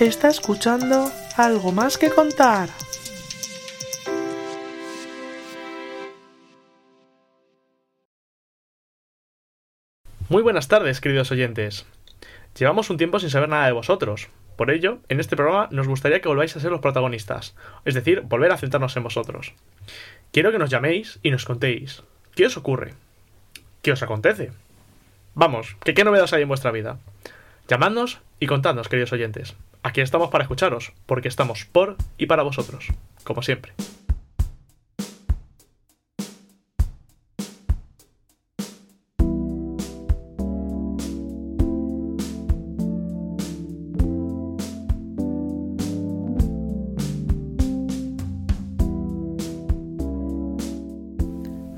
Está escuchando algo más que contar. Muy buenas tardes, queridos oyentes. Llevamos un tiempo sin saber nada de vosotros. Por ello, en este programa nos gustaría que volváis a ser los protagonistas, es decir, volver a centrarnos en vosotros. Quiero que nos llaméis y nos contéis. ¿Qué os ocurre? ¿Qué os acontece? Vamos, que qué novedades hay en vuestra vida. Llamadnos y contadnos, queridos oyentes. Aquí estamos para escucharos, porque estamos por y para vosotros, como siempre.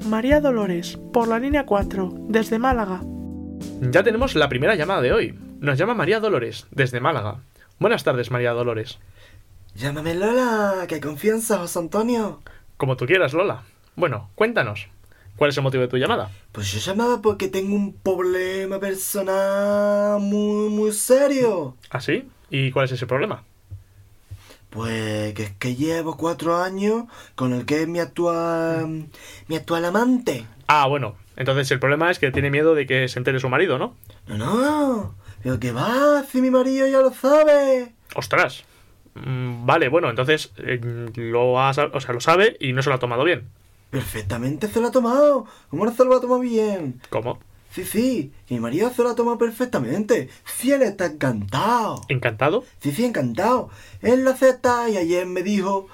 María Dolores, por la línea 4, desde Málaga. Ya tenemos la primera llamada de hoy. Nos llama María Dolores, desde Málaga. Buenas tardes, María Dolores. Llámame Lola, que confianza, José Antonio. Como tú quieras, Lola. Bueno, cuéntanos. ¿Cuál es el motivo de tu llamada? Pues yo llamaba porque tengo un problema personal muy, muy serio. ¿Ah, sí? ¿Y cuál es ese problema? Pues que es que llevo cuatro años con el que es mi actual, mi actual amante. Ah, bueno. Entonces el problema es que tiene miedo de que se entere su marido, ¿no? No, no. Pero que va, si mi marido ya lo sabe. ¡Ostras! Mm, Vale, bueno, entonces eh, lo, ha, o sea, lo sabe y no se lo ha tomado bien. Perfectamente se lo ha tomado. ¿Cómo no se lo ha tomado bien? ¿Cómo? Sí, sí, que mi marido se lo ha tomado perfectamente. Sí, él está encantado. ¿Encantado? Sí, sí, encantado. Él lo acepta y ayer me dijo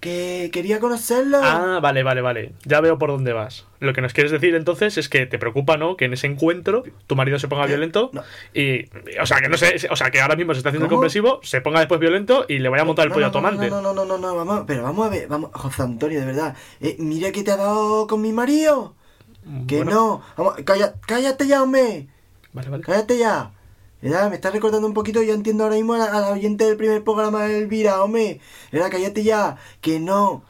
que quería conocerlo. Ah, vale, vale, vale. Ya veo por dónde vas. Lo que nos quieres decir entonces es que te preocupa, ¿no? Que en ese encuentro tu marido se ponga ¿Qué? violento No. y... O sea, que no sé... O sea, que ahora mismo se está haciendo ¿Cómo? comprensivo, se ponga después violento y le vaya a montar el pollo no, a tu no, amante. No, no, no, no, no, no, vamos, pero vamos a ver, vamos, José Antonio, de verdad. Eh, mira que te ha dado con mi marido. Que Bueno, no. Vamos, calla, cállate ya, hombre. Vale, vale. Cállate ya. ¿Verdad? Me estás recordando un poquito, ya entiendo ahora mismo a la, oyente del primer programa de Elvira, hombre. ¿Verdad? Cállate ya. Que no.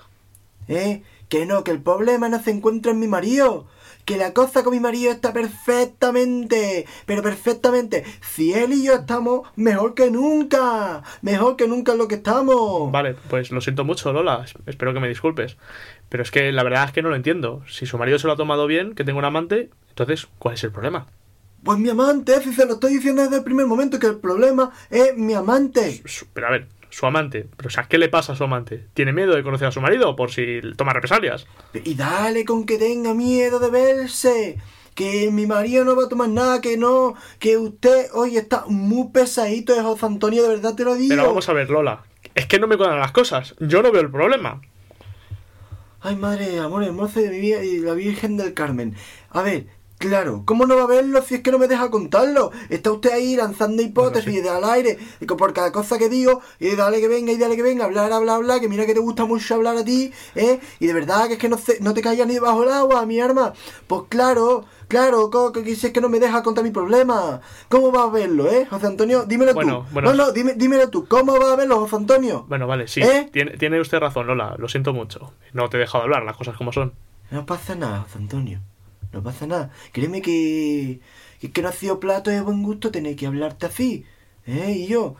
¿Eh? Que no, que el problema no se encuentra en mi marido. Que la cosa con mi marido está perfectamente, pero perfectamente. Si él y yo estamos mejor que nunca. Mejor que nunca es lo que estamos. Vale, pues lo siento mucho, Lola. Es- Espero que me disculpes. Pero es que la verdad es que no lo entiendo. Si su marido se lo ha tomado bien, que tengo un amante, entonces, ¿cuál es el problema? Pues mi amante, si se lo estoy diciendo desde el primer momento, que el problema es mi amante. Pero a ver, su amante. Pero, o sea, ¿qué le pasa a su amante? ¿Tiene miedo de conocer a su marido por si toma represalias? Y dale con que tenga miedo de verse. Que mi marido no va a tomar nada, que no. Que usted, oye, está muy pesadito de José Antonio, de verdad te lo digo. Pero vamos a ver, Lola. Es que no me cuadran las cosas. Yo no veo el problema. Ay, madre, amor hermoso de mi vida y la Virgen del Carmen. A ver, claro, ¿cómo no va a verlo si es que no me deja contarlo? Está usted ahí lanzando hipótesis de al aire y por cada cosa que digo, y dale que venga, y dale que venga, hablar, hablar, hablar, que mira que te gusta mucho hablar a ti, ¿eh? Y de verdad que es que no, se- no te callas ni debajo del agua, mi arma. Pues claro, claro, que si es que no me deja contar mi problema. ¿Cómo va a verlo, eh? José Antonio, dímelo Bueno, tú. bueno. No, no, dime, dímelo tú. ¿Cómo va a verlo, José Antonio? Bueno, vale, sí. ¿Eh? Tiene, tiene usted razón, Lola. Lo siento mucho. No te he dejado hablar, las cosas como son. No pasa nada, José Antonio. No pasa nada. Créeme que, que, que no ha sido plato de buen gusto tener que hablarte así. ¿Eh? Y yo,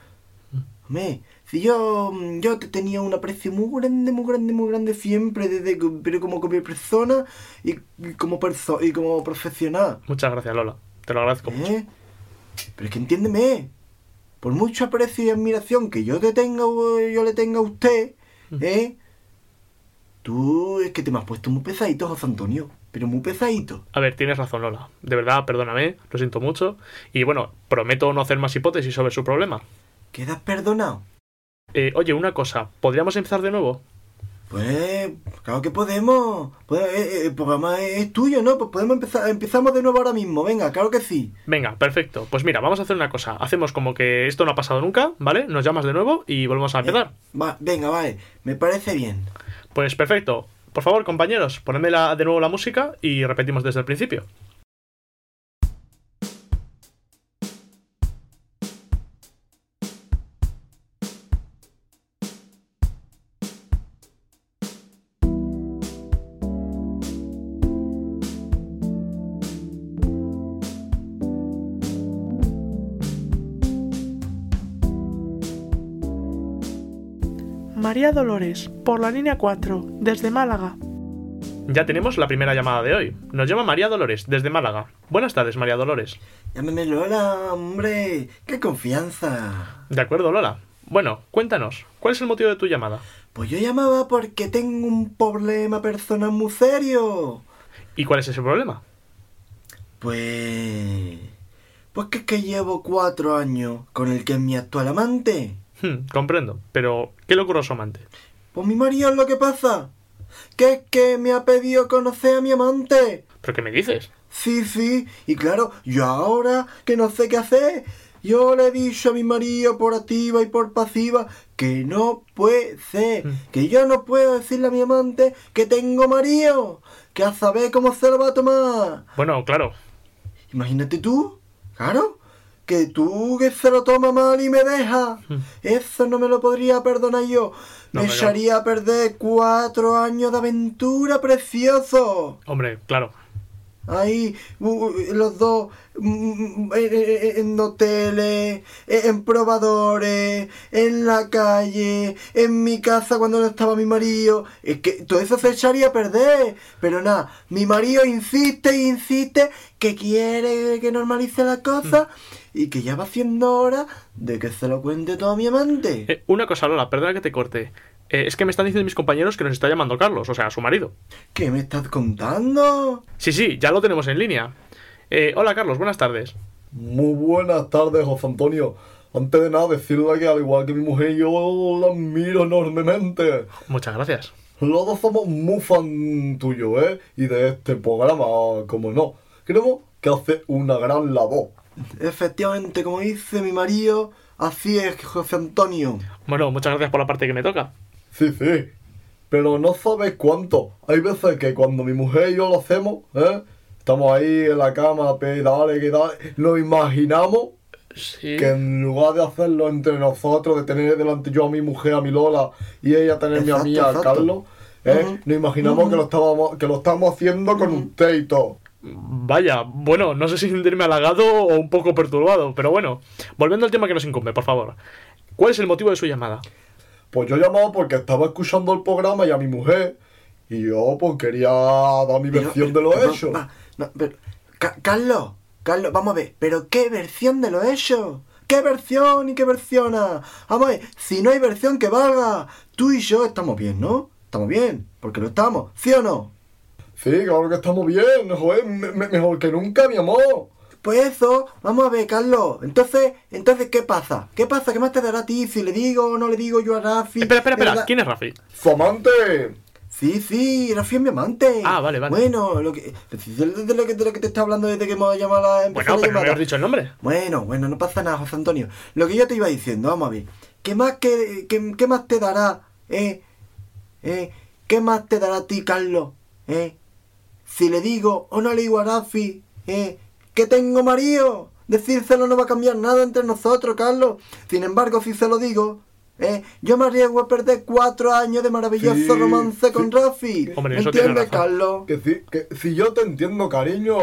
hombre, si yo, mm, yo te tenía un aprecio muy grande, muy grande, muy grande siempre, desde, pero como como persona y, y como perso y como profesional. Muchas gracias, Lola. Te lo agradezco mucho. ¿Eh? Pero es que entiéndeme. Por mucho aprecio y admiración que yo te tenga, yo le tenga a usted, ¿eh? Tú es que te me has puesto muy pesadito, José Antonio. Pero muy pesadito. A ver, tienes razón, Lola. De verdad, perdóname. Lo siento mucho. Y bueno, prometo no hacer más hipótesis sobre su problema. ¿Quedas perdonado? Eh, oye, una cosa. ¿Podríamos empezar de nuevo? Pues, claro que podemos. Pues, eh, eh, el programa es, tuyo, ¿no? Pues podemos empezar. Empezamos de nuevo ahora mismo. Venga, claro que sí. Venga, perfecto. Pues mira, vamos a hacer una cosa. Hacemos como que esto no ha pasado nunca, ¿vale? Nos llamas de nuevo y volvemos a empezar. Va, venga, vale. Me parece bien. Pues perfecto. Por favor, compañeros, ponedme de nuevo la música y repetimos desde el principio. María Dolores, por la línea 4, desde Málaga. Ya tenemos la primera llamada de hoy. Nos llama María Dolores, desde Málaga. Buenas tardes, María Dolores. Llámame Lola, hombre. ¡Qué confianza! De acuerdo, Lola. Bueno, cuéntanos, ¿cuál es el motivo de tu llamada? Pues yo llamaba porque tengo un problema personal muy serio. ¿Y cuál es ese problema? Pues... Pues que es que llevo cuatro años con el que es mi actual amante. Hmm, comprendo, pero ¿qué le ocurre a su amante? Pues mi marido es lo que pasa. Que es que me ha pedido conocer a mi amante. ¿Pero qué me dices? Sí, sí. Y claro, yo ahora que no sé qué hacer, yo le he dicho a mi marido por activa y por pasiva que no puede ser. Mm. Que yo no puedo decirle a mi amante que tengo marido. Que a saber cómo se lo va a tomar. Bueno, claro. Imagínate tú, claro, que tú que se lo toma mal y me deja. Mm. Eso no me lo podría perdonar yo. No, me echaría a perder cuatro años de aventura precioso. Hombre, claro. Ahí, los dos, mm, en, en- hoteles, en probadores, en la calle, en mi casa cuando no estaba mi marido. Es que todo eso se echaría a perder. Pero nada, mi marido insiste e insiste que quiere que normalice la cosa y que ya va siendo hora de que se lo cuente todo a mi amante. Eh, una cosa, Lola, perdona que te corte. Eh, es que me están diciendo mis compañeros que nos está llamando Carlos, o sea, su marido. ¿Qué me estás contando? Sí, sí, ya lo tenemos en línea. Eh, hola, Carlos, buenas tardes. Muy buenas tardes, José Antonio. Antes de nada, decirle que al igual que mi mujer, yo la admiro enormemente. Muchas gracias. Los dos somos muy fan tuyo, ¿eh? Y de este programa, como no. Creemos que hace una gran labor. Efectivamente, como dice mi marido, así es, José Antonio. Bueno, muchas gracias por la parte que me toca. Sí, sí. Pero no sabes cuánto. Hay veces que cuando mi mujer y yo lo hacemos, ¿eh? Estamos ahí en la cama, pe, dale, que dale. Nos imaginamos Sí. que en lugar de hacerlo entre nosotros, de tener delante yo a mi mujer, a mi Lola, y ella tenerme a mí, Exacto, a exacto. Carlos, ¿eh? Nos imaginamos que, lo estábamos, que lo estamos haciendo con usted y todo. Vaya, bueno, no sé si sentirme halagado o un poco perturbado, pero bueno, volviendo al tema que nos incumbe, por favor. ¿Cuál es el motivo de su llamada? Pues yo llamaba porque estaba escuchando el programa y a mi mujer, y yo pues quería dar mi Pero- versión de lo hecho. va, no, pero- Ca- Carlos, Carlos, vamos a ver, pero ¿qué versión de lo hecho? ¿Qué versión y qué versiona? Vamos a ver, si no hay versión que valga, tú y yo estamos bien, ¿no? Estamos bien, porque lo estamos, ¿sí o no? Sí, claro que estamos bien, joder, me- me- mejor que nunca, mi amor. Pues eso, vamos a ver, Carlos. Entonces, entonces, ¿qué pasa? ¿Qué pasa? ¿Qué más te dará a ti si le digo o no le digo yo a Rafi? Espera, espera, espera. ¿quién es Rafi? Su amante. Sí, sí, Rafi es mi amante. Ah, vale, vale. Bueno, lo que, de, lo que, de lo que te está hablando desde que hemos llamado a la Bueno, pero no me has dicho el nombre. Bueno, bueno, no pasa nada, José Antonio. Lo que yo te iba diciendo, vamos a ver. ¿Qué más, que, qué, qué más te dará, eh? ¿Eh? ¿Qué más te dará a ti, Carlos? ¿Eh? Si le digo o no le digo a Rafi, ¿eh? Que tengo marido. Decírselo no va a cambiar nada entre nosotros, Carlos. Sin embargo, si se lo digo, ¿eh? Yo me arriesgo a perder cuatro años de maravilloso Sí, romance con sí. Rafi. Hombre, ¿Me entiendes. Carlos? Que si, que si yo te entiendo, cariño.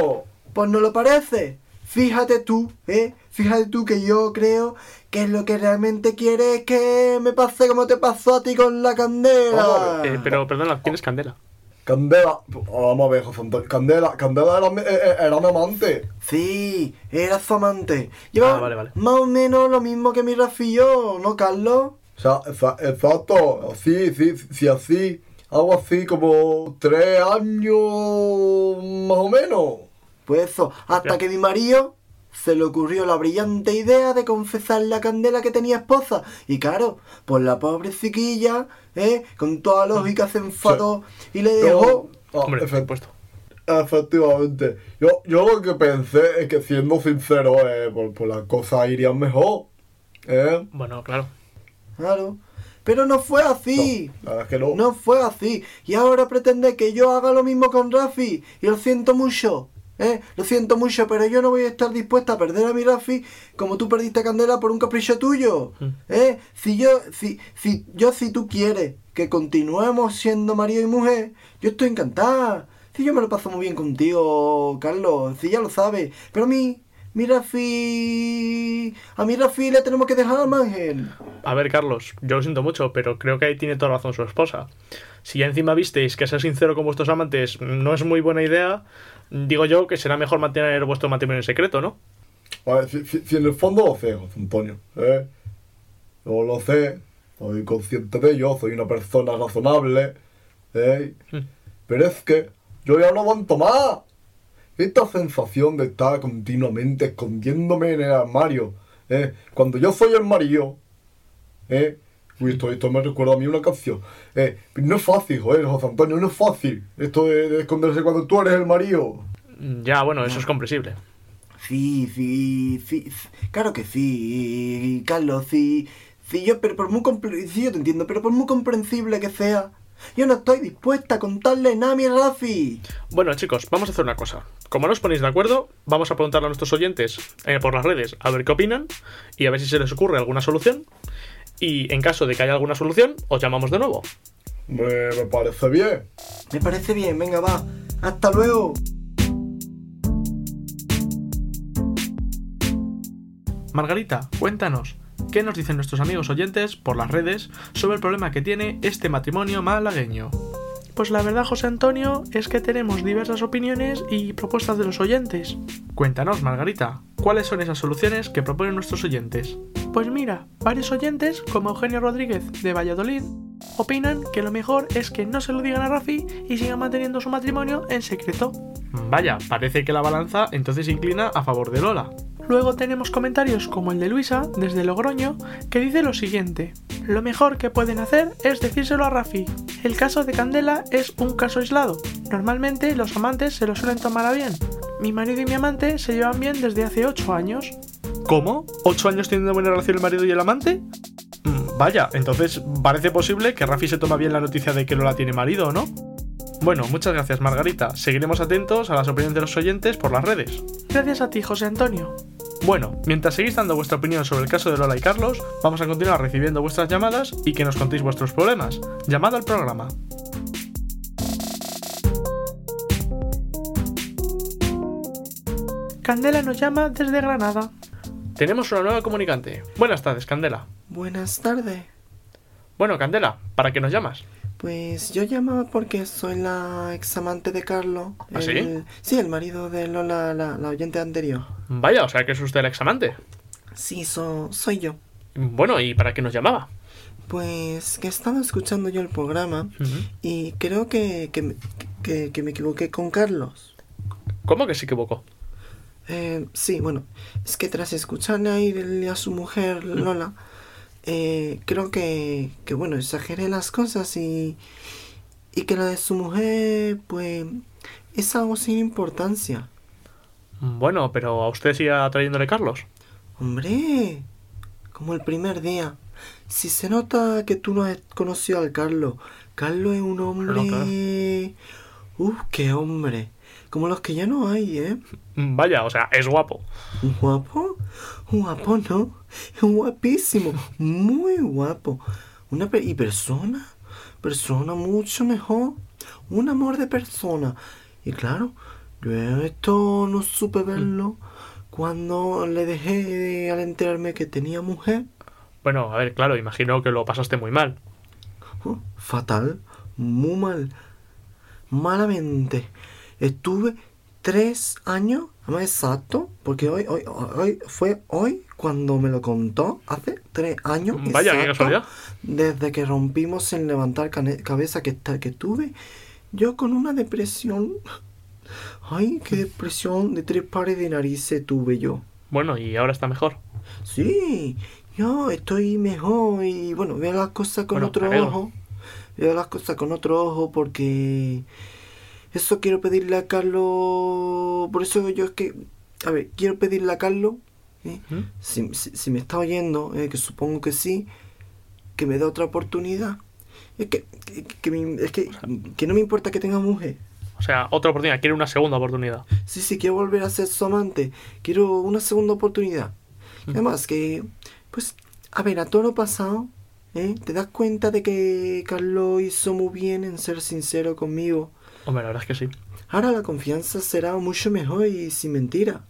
Pues no lo parece. Fíjate tú, ¿eh? Fíjate tú que yo creo que lo que realmente quiere es que me pase como te pasó a ti con la candela. A Eh, pero perdona, ¿quién es Candela? Candela. Vamos a ver, José Antonio. Candela, Candela era, mi- eh, eh, era mi amante. Sí, era su amante. Lleva Ah, vale, vale. más o menos lo mismo que mi Rafi y yo, ¿no, Carlos? O sea, exa- exacto, sí, sí, sí, así, algo así como tres años más o menos. Pues eso, hasta que mi marido se le ocurrió la brillante idea de confesarle a Candela que tenía esposa. Y claro, pues la pobre chiquilla, ¿eh? Con toda lógica se enfadó y le dejó. Ah, Hombre, por efe- supuesto. efectivamente, yo, yo lo que pensé es que siendo sincero, eh, pues, pues las cosas irían mejor. ¿Eh? Bueno, claro. Claro. Pero no fue así. La verdad es que no. No fue así. Y ahora pretende que yo haga lo mismo con Rafi. Y lo siento mucho. ¿Eh? Lo siento mucho, pero yo no voy a estar dispuesta a perder a mi Rafi como tú perdiste a Candela por un capricho tuyo. Mm. ¿eh? Si yo, si, si, yo, si tú quieres que continuemos siendo marido y mujer, yo estoy encantada. Si yo me lo paso muy bien contigo, Carlos, si ya lo sabes. Pero a mí mi Rafi... A mi Rafi le tenemos que dejar al margen. A ver, Carlos, yo lo siento mucho, pero creo que ahí tiene toda razón su esposa. Si ya encima visteis que ser sincero con vuestros amantes no es muy buena idea, digo yo que será mejor mantener vuestro matrimonio en secreto, ¿no? A ver, si, si- si en el fondo lo sé, José Antonio, ¿eh? Yo lo sé, soy consciente de ello, soy una persona razonable, ¿eh? Mm. Pero es que yo ya no aguanto más. Esta sensación de estar continuamente escondiéndome en el armario, ¿eh? Cuando yo soy el marido, ¿eh? Uy, esto, esto me recuerda a mí una canción. Eh, no es fácil, joder, José Antonio, no es fácil. Esto de, de esconderse cuando tú eres el marido. Ya, bueno, eso es comprensible. Sí, sí, sí, claro que sí, Carlos, sí, sí, yo, pero por muy compre- sí, yo te entiendo, pero por muy comprensible que sea, yo no estoy dispuesta a contarle nada a mi Rafi. Bueno, chicos, vamos a hacer una cosa. Como no os ponéis de acuerdo, vamos a preguntarle a nuestros oyentes eh, por las redes a ver qué opinan y a ver si se les ocurre alguna solución. Y en caso de que haya alguna solución, os llamamos de nuevo. Me, me parece bien. Me parece bien, venga, va, hasta luego. Margarita, cuéntanos, ¿qué nos dicen nuestros amigos oyentes por las redes sobre el problema que tiene este matrimonio malagueño? Pues la verdad, José Antonio, es que tenemos diversas opiniones y propuestas de los oyentes. Cuéntanos, Margarita, ¿cuáles son esas soluciones que proponen nuestros oyentes? Pues mira, varios oyentes, como Eugenio Rodríguez de Valladolid, opinan que lo mejor es que no se lo digan a Rafi y sigan manteniendo su matrimonio en secreto. Vaya, parece que la balanza entonces se inclina a favor de Lola. Luego tenemos comentarios como el de Luisa, desde Logroño, que dice lo siguiente. Lo mejor que pueden hacer es decírselo a Rafi. El caso de Candela es un caso aislado. Normalmente los amantes se lo suelen tomar a bien. Mi marido y mi amante se llevan bien desde hace 8 años. ¿Cómo? ¿Ocho años teniendo buena relación el marido y el amante? Mm, Vaya, entonces parece posible que Rafi se toma bien la noticia de que Lola tiene marido, ¿no? Bueno, muchas gracias Margarita. Seguiremos atentos a las opiniones de los oyentes por las redes. Gracias a ti, José Antonio. Bueno, mientras seguís dando vuestra opinión sobre el caso de Lola y Carlos, vamos a continuar recibiendo vuestras llamadas y que nos contéis vuestros problemas. Llamad al programa. Candela nos llama desde Granada. Tenemos una nueva comunicante. Buenas tardes, Candela. Buenas tardes. Bueno, Candela, ¿para qué nos llamas? Pues yo llamaba porque soy la examante de Carlos. ¿Ah, sí? el- Sí, el marido de Lola, la, la oyente anterior. Vaya, o sea que es usted el examante. Sí, so- soy yo. Bueno, ¿y para qué nos llamaba? Pues que estaba escuchando yo el programa y creo que, que, me- que- que me equivoqué con Carlos. ¿Cómo que se equivocó? Eh, sí, bueno, es que tras escucharle a ir a su mujer Lola, eh, creo que, que, bueno, exageré las cosas y, y que la de su mujer, pues, es algo sin importancia. Bueno, pero a usted sigue atrayéndole Carlos. Hombre, como el primer día. Si se nota que tú no has conocido al Carlos, Carlos es un hombre... Uf, qué hombre. Como los que ya no hay, ¿eh? Vaya, o sea, es guapo. ¿Un guapo? Guapo, ¿no? Guapísimo, muy guapo. Una y persona, persona mucho mejor. Un amor de persona. Y claro, yo esto no supe verlo cuando le dejé al enterarme que tenía mujer. Bueno, a ver, claro, imagino que lo pasaste muy mal. Oh, fatal, muy mal, malamente. Estuve tres años, más exacto, porque hoy, hoy, hoy fue hoy cuando me lo contó, hace tres años. Vaya, qué exacto, casualidad. Desde que rompimos sin levantar cabeza que, que tuve, yo con una depresión. Ay, qué depresión de tres pares de narices tuve yo. Bueno, y ahora está mejor. Sí, yo estoy mejor y bueno, veo las cosas con Bueno, otro ojo. Veo las cosas con otro ojo porque eso quiero pedirle a Carlos. Por eso yo es que, a ver, quiero pedirle a Carlos, ¿eh? ¿Mm? si, si- si me está oyendo, eh, que supongo que sí, que me dé otra oportunidad. Es que, que, que me- es que, que no me importa que tenga mujer. O sea, otra oportunidad, quiere una segunda oportunidad. Sí, sí, quiero volver a ser su amante. Quiero una segunda oportunidad. Mm. Además que, pues, a ver, a todo lo pasado, ¿eh? ¿Te das cuenta de que Carlos hizo muy bien en ser sincero conmigo? Hombre, la verdad es que sí. Ahora la confianza será mucho mejor y sin mentira.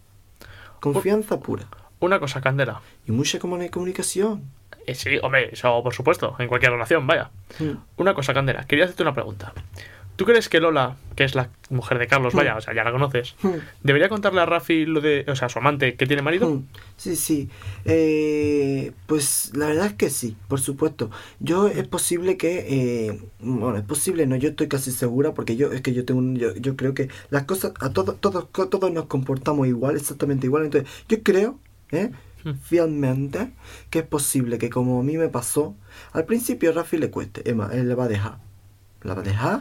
confianza pura. Una cosa, Candela. Y mucha comuni- comunicación. Eh, sí, hombre, eso por supuesto, en cualquier relación, vaya. Mm. Una cosa, Candela, quería hacerte una pregunta. ¿Tú crees que Lola, que es la mujer de Carlos, vaya, o sea, ya la conoces, Mm. debería contarle a Rafi lo de, o sea, a su amante, que tiene marido? Mm, Sí, sí. Eh, pues la verdad es que sí, por supuesto. Yo es posible que, eh, bueno, es posible, no, yo estoy casi segura porque yo es que yo tengo, un- yo, yo creo que las cosas a todos, todos, todos nos comportamos igual, exactamente igual. Entonces, yo creo, ¿eh? Fielmente que es posible que como a mí me pasó, al principio a Rafi le cueste, Emma, él le va a dejar, la va a dejar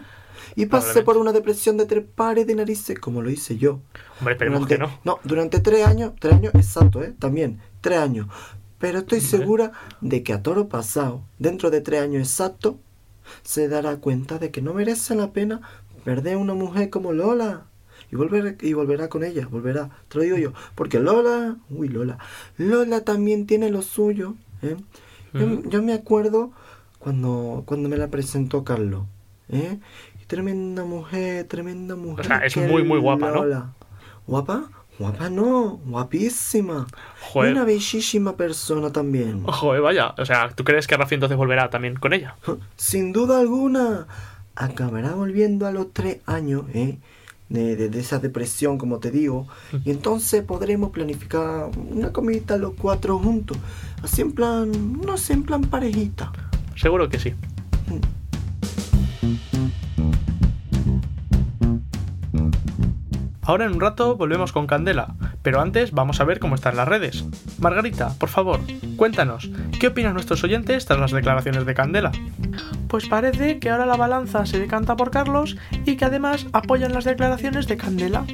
y Probablemente. por una depresión de tres pares de narices como lo hice yo. Hombre, esperemos Durante- que no. No, durante tres años, tres años exacto, ¿eh? También, tres años. Pero estoy segura de que a toro pasado, dentro de tres años exactos, se dará cuenta de que no merece la pena perder a una mujer como Lola. Y, volver, y volverá con ella, volverá, te lo digo yo. Porque Lola, uy Lola, Lola también tiene lo suyo. ¿eh? Yo me acuerdo cuando, cuando me la presentó Carlos. ¿eh? Tremenda mujer, tremenda mujer. sea, es muy, muy guapa, ¿no? ¿Guapa? Guapa no, guapísima. Joder. una bellísima persona también. Joder, vaya, o sea, ¿tú crees que Rafi entonces volverá también con ella? Sin duda alguna. Acabará volviendo a los tres años, ¿eh? De, de- de esa depresión, como te digo. Y entonces podremos planificar una comidita los cuatro juntos. Así en plan, no sé, en plan parejita. Seguro que sí. Ahora en un rato volvemos con Candela, pero antes vamos a ver cómo están las redes. Margarita, por favor, cuéntanos, ¿qué opinan nuestros oyentes tras las declaraciones de Candela? Pues parece que ahora la balanza se decanta por Carlos y que además apoyan las declaraciones de Candela.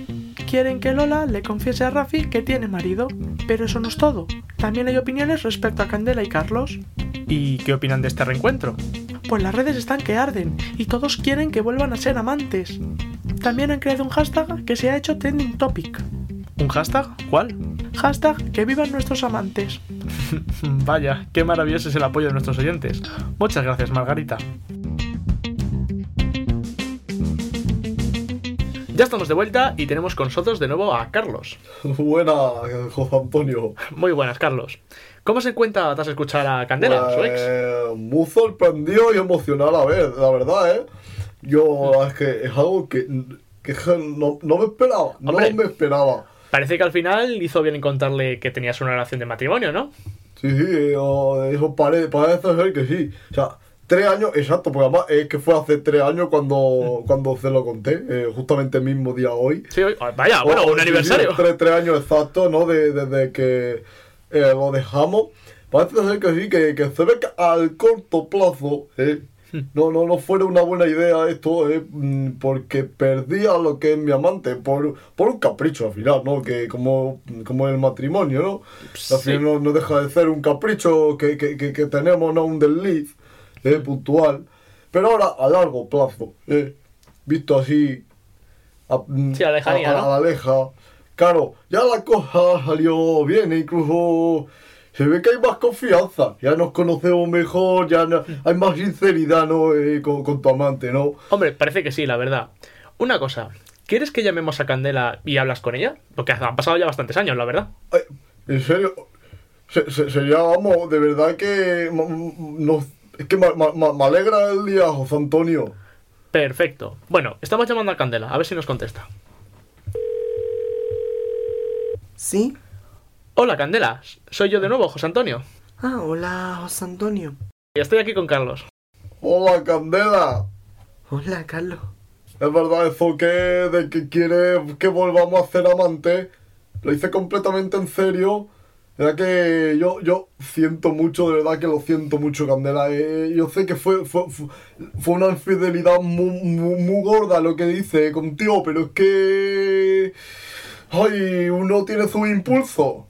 Quieren que Lola le confiese a Rafi que tiene marido, pero eso no es todo. También hay opiniones respecto a Candela y Carlos. ¿Y qué opinan de este reencuentro? Pues las redes están que arden y todos quieren que vuelvan a ser amantes. También han creado un hashtag que se ha hecho trending topic. ¿Un hashtag? ¿Cuál? Hashtag que vivan nuestros amantes. Vaya, qué maravilloso es el apoyo de nuestros oyentes. Muchas gracias, Margarita. Ya estamos de vuelta y tenemos con nosotros de nuevo a Carlos. Buena, José Antonio. Muy buenas, Carlos. ¿Cómo se encuentra tras escuchar a Candela, su ex? Pues, muy sorprendido y emocionado a ver, la verdad, ¿eh? Yo, es que es algo que, que no, no me esperaba, Hombre. no me esperaba. Parece que al final hizo bien en contarle que tenías una relación de matrimonio, ¿no? Sí, sí, eso pare- parece ser que sí. O sea, tres años, exacto, porque además es que fue hace tres años cuando, cuando se lo conté, eh, justamente el mismo día hoy. Sí, hoy- vaya, bueno, Oh, un sí, aniversario. tres, tres años exactos, ¿no? De- Desde que eh, lo dejamos. Parece ser que sí, que, que se ve que al corto plazo, ¿eh? No, no, no fuera una buena idea esto, ¿eh? Mm, porque perdí a lo que es mi amante por, por un capricho al final, ¿no? Que como, como el matrimonio, ¿no? Sí. Al final no, no deja de ser un capricho que, que, que, que tenemos, ¿no? Un desliz ¿eh? puntual. Pero ahora a largo plazo, ¿eh? Visto así, a, mm, Sí, a la lejanía, a- ¿no? a la leja. Claro, ya la cosa salió bien, incluso se ve que hay más confianza, ya nos conocemos mejor, ya no- hay más sinceridad, ¿no? Eh, con, con tu amante, ¿no? Hombre, parece que sí, la verdad. Una cosa, ¿quieres que llamemos a Candela y hablas con ella? Porque han pasado ya bastantes años, la verdad. Ay, en serio, se- se- sería, vamos, de verdad que nos, es que me, me- me alegra el día, José Antonio. Perfecto. Bueno, estamos llamando a Candela, a ver si nos contesta. ¿Sí? Hola, Candela. Soy yo de nuevo, José Antonio. Ah, hola, José Antonio. Y estoy aquí con Carlos. Hola, Candela. Hola, Carlos. Es verdad eso que de que quiere que volvamos a ser amantes. Lo hice completamente en serio. Verdad que yo, yo siento mucho, de verdad que lo siento mucho, Candela. Eh, yo sé que fue, fue, fue, fue una infidelidad muy, muy, muy gorda lo que dice contigo, pero es que... Ay, uno tiene su impulso.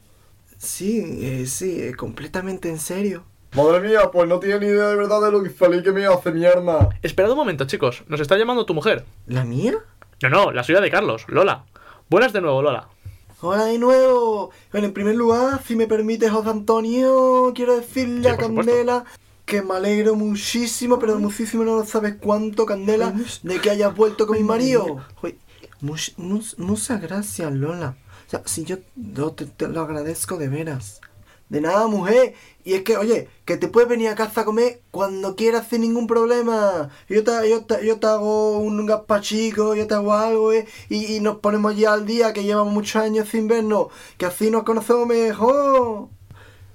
Sí, eh, sí, eh, completamente en serio. Madre mía, pues no tiene ni idea de verdad de lo que feliz que me hace mi arma. Esperad un momento, chicos. Nos está llamando tu mujer. ¿La mía? No, no, la suya de Carlos, Lola. Buenas de nuevo, Lola. Hola de nuevo. Bueno, en primer lugar, si me permite, José Antonio, quiero decirle Sí, a supuesto. Candela que me alegro muchísimo, pero muchísimo no sabes cuánto, Candela, de que hayas vuelto con mi marido. Muchas gracias, Lola. Sea, si yo, yo te, te lo agradezco de veras. De nada, mujer. Y es que, oye, que te puedes venir a casa a comer cuando quieras sin ningún problema. Yo te, yo te, yo te hago un gazpachico, yo te hago algo, ¿eh? Y, y nos ponemos ya al día, que llevamos muchos años sin vernos. Que así nos conocemos mejor.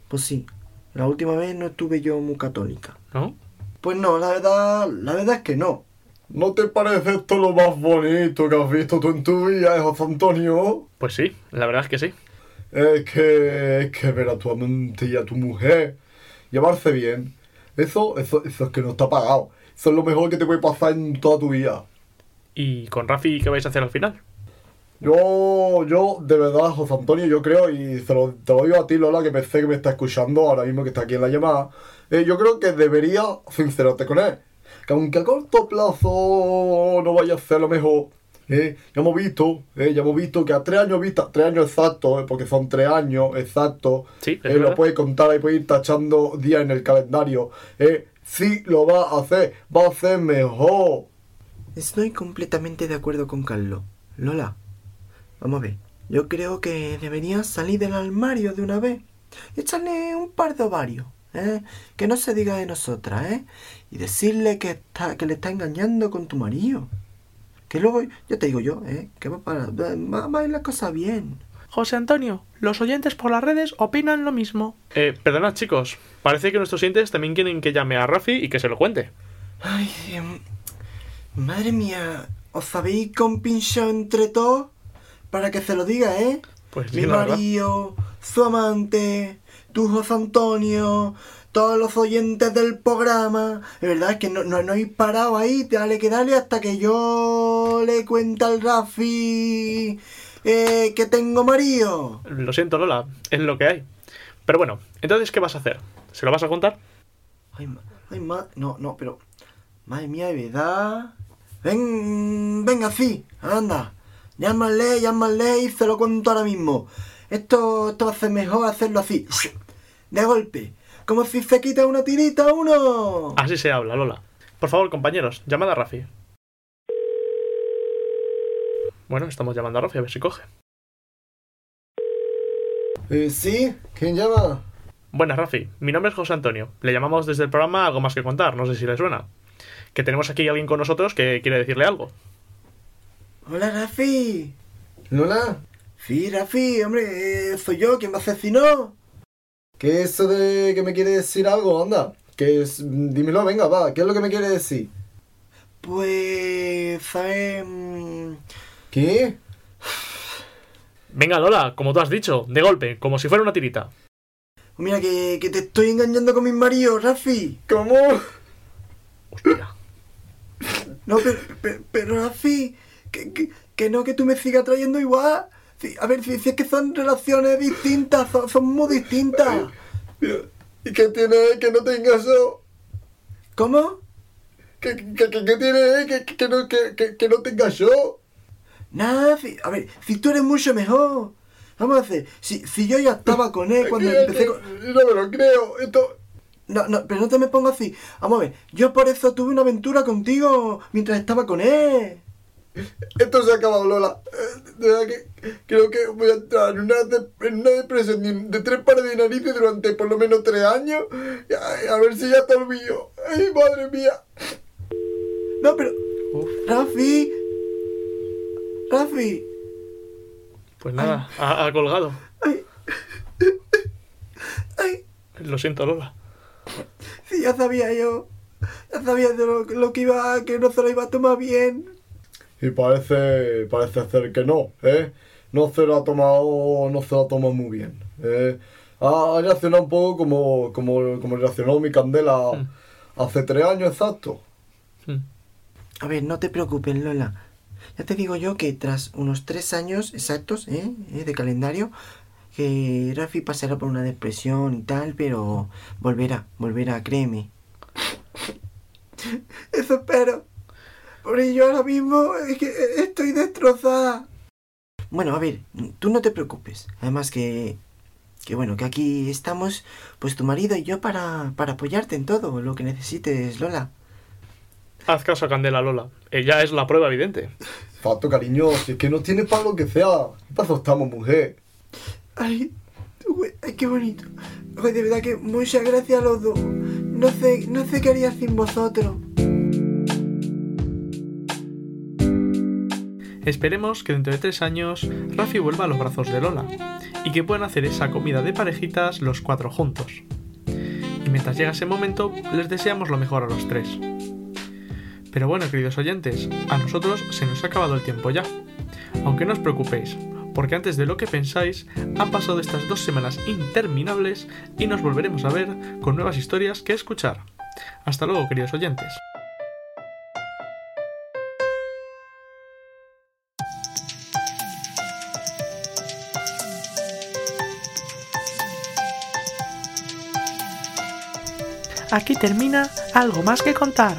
Pues sí, la última vez no estuve yo muy católica. ¿No? Pues no, la verdad, la verdad es que no. ¿No te parece esto lo más bonito que has visto tú en tu vida, José Antonio? Pues sí, la verdad es que sí. Es que, es que ver a tu amante y a tu mujer llevarse bien, eso, eso, eso es que no está pagado. Eso es lo mejor que te puede pasar en toda tu vida. ¿Y con Rafi qué vais a hacer al final? Yo, yo, de verdad, José Antonio, yo creo, y se lo, te lo digo a ti, Lola, que pensé que me está escuchando ahora mismo que está aquí en la llamada, eh, yo creo que debería sincerarte con él. Que aunque a corto plazo no vaya a ser lo mejor, eh, ya hemos visto, eh, ya hemos visto que a tres años vista, tres años exactos, eh, porque son tres años exactos, Sí, eh, lo puedes contar y puedes ir tachando días en el calendario. Eh, sí lo va a hacer, va a ser mejor. Estoy completamente de acuerdo con Carlos. Lola, vamos a ver. Yo creo que deberías salir del armario de una vez. Y echarle un par de ovarios. ¿Eh? Que no se diga de nosotras, ¿eh? Y decirle que, está, que le está engañando con tu marido. Que luego, ya te digo yo, ¿eh? Que va, para, va, va a ir la cosa bien. José Antonio, los oyentes por las redes opinan lo mismo. Eh, perdonad chicos, parece que nuestros oyentes también quieren que llame a Rafi y que se lo cuente. Ay, em, madre mía. ¿Os habéis compinchado entre todos? Para que se lo diga, ¿eh? Pues Mi marido, su amante, tu José Antonio, todos los oyentes del programa. De verdad es que no, no, no habéis parado ahí, dale que dale hasta que yo le cuente al Rafi eh, que tengo marido. Lo siento Lola, es lo que hay. Pero bueno, entonces ¿qué vas a hacer? ¿Se lo vas a contar? Ay, ma- ay, ma- no, no, pero. Madre mía, de verdad. Ven, venga, sí, anda. Llámale, llámale y se lo cuento ahora mismo. Esto, esto va a ser mejor hacerlo así. De golpe. Como si se quita una tirita a uno. Así se habla, Lola. Por favor, compañeros, llamad a Rafi. Bueno, estamos llamando a Rafi a ver si coge. Eh, ¿Sí? ¿Quién llama? Buenas, Rafi. Mi nombre es José Antonio. Le llamamos desde el programa Algo Más que Contar. No sé si le suena. Que tenemos aquí a alguien con nosotros que quiere decirle algo. Hola, Rafi. ¿Lola? Sí, Rafi, hombre, eh, soy yo, ¿quién va a ser si no? ¿Qué es eso de que me quiere decir algo? Anda. Que es... Dímelo, venga, va. ¿Qué es lo que me quiere decir? Pues, ¿sabes? ¿Qué? Venga, Lola, como tú has dicho, de golpe, como si fuera una tirita. Mira, que, que te estoy engañando con mi marido, Rafi. ¿Cómo? Hostia. No, pero, pero, pero Rafi, que, que, que no, que tú me sigas trayendo igual. Sí, a ver, si, si es que son relaciones distintas, son, son muy distintas. ¿Y qué tiene que no tenga eso? ¿Cómo? ¿Qué, qué, qué- qué tiene que, que, que no, que, no tenga yo? Nada, si- a ver, si tú eres mucho mejor. Vamos a hacer, si, si yo ya estaba con él cuando empecé con... No me lo creo. Esto... No, no, pero no te me pongo así. Vamos a ver, yo por eso tuve una aventura contigo mientras estaba con él. Esto se ha acabado, Lola. De verdad que creo que voy a entrar en una, de- en una depresión de, tres pares de narices durante por lo menos tres años. Y A, a ver si ya te olvido. ¡Ay, madre mía! No, pero... Uf, Rafi. Rafi. pues nada, ha, ha colgado. Ay. Ay. Lo siento, Lola. Sí, ya sabía yo. Ya sabía de lo, lo que iba, que no se lo iba a tomar bien. Y parece, parece ser que no, ¿eh? No se lo ha tomado, no se lo ha tomado muy bien. ¿eh? Ha, ha reaccionado un poco como, como, como reaccionó mi candela Mm. hace tres años exacto. Hmm. A ver, no te preocupes, Lola. Ya te digo yo que tras unos tres años exactos ¿eh? ¿eh? de calendario, que Rafi pasará por una depresión y tal, pero volverá, volverá, créeme. Eso espero. Porque yo ahora mismo es que estoy destrozada. Bueno, a ver, tú no te preocupes. Además que, que bueno, que aquí estamos, pues tu marido y yo para, para apoyarte en todo lo que necesites, Lola. Haz caso a Candela, Lola. Ella es la prueba evidente. satisfacto, cariño. Si es que no tienes para lo que sea. ¿Qué pasó estamos, mujer? Ay, güey, ay, qué bonito. Güey, de verdad que muchas gracias a los dos. No sé, no sé qué haría sin vosotros. Esperemos que dentro de tres años Rafi vuelva a los brazos de Lola y que puedan hacer esa comida de parejitas los cuatro juntos. Y mientras llega ese momento, les deseamos lo mejor a los tres. Pero bueno, queridos oyentes, a nosotros se nos ha acabado el tiempo ya. Aunque no os preocupéis, porque antes de lo que pensáis, han pasado estas dos semanas interminables y nos volveremos a ver con nuevas historias que escuchar. Hasta luego, queridos oyentes. Aquí termina algo más que contar.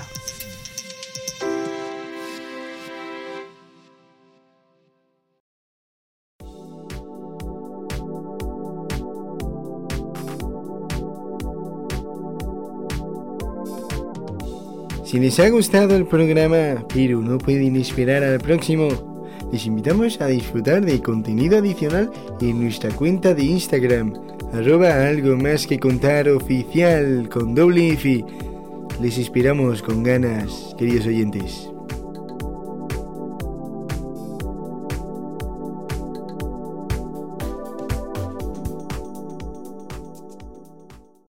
Si les ha gustado el programa, pero no pueden esperar al próximo, les invitamos a disfrutar de contenido adicional en nuestra cuenta de Instagram, arroba algo más que contar oficial con doble F. Les esperamos con ganas, queridos oyentes.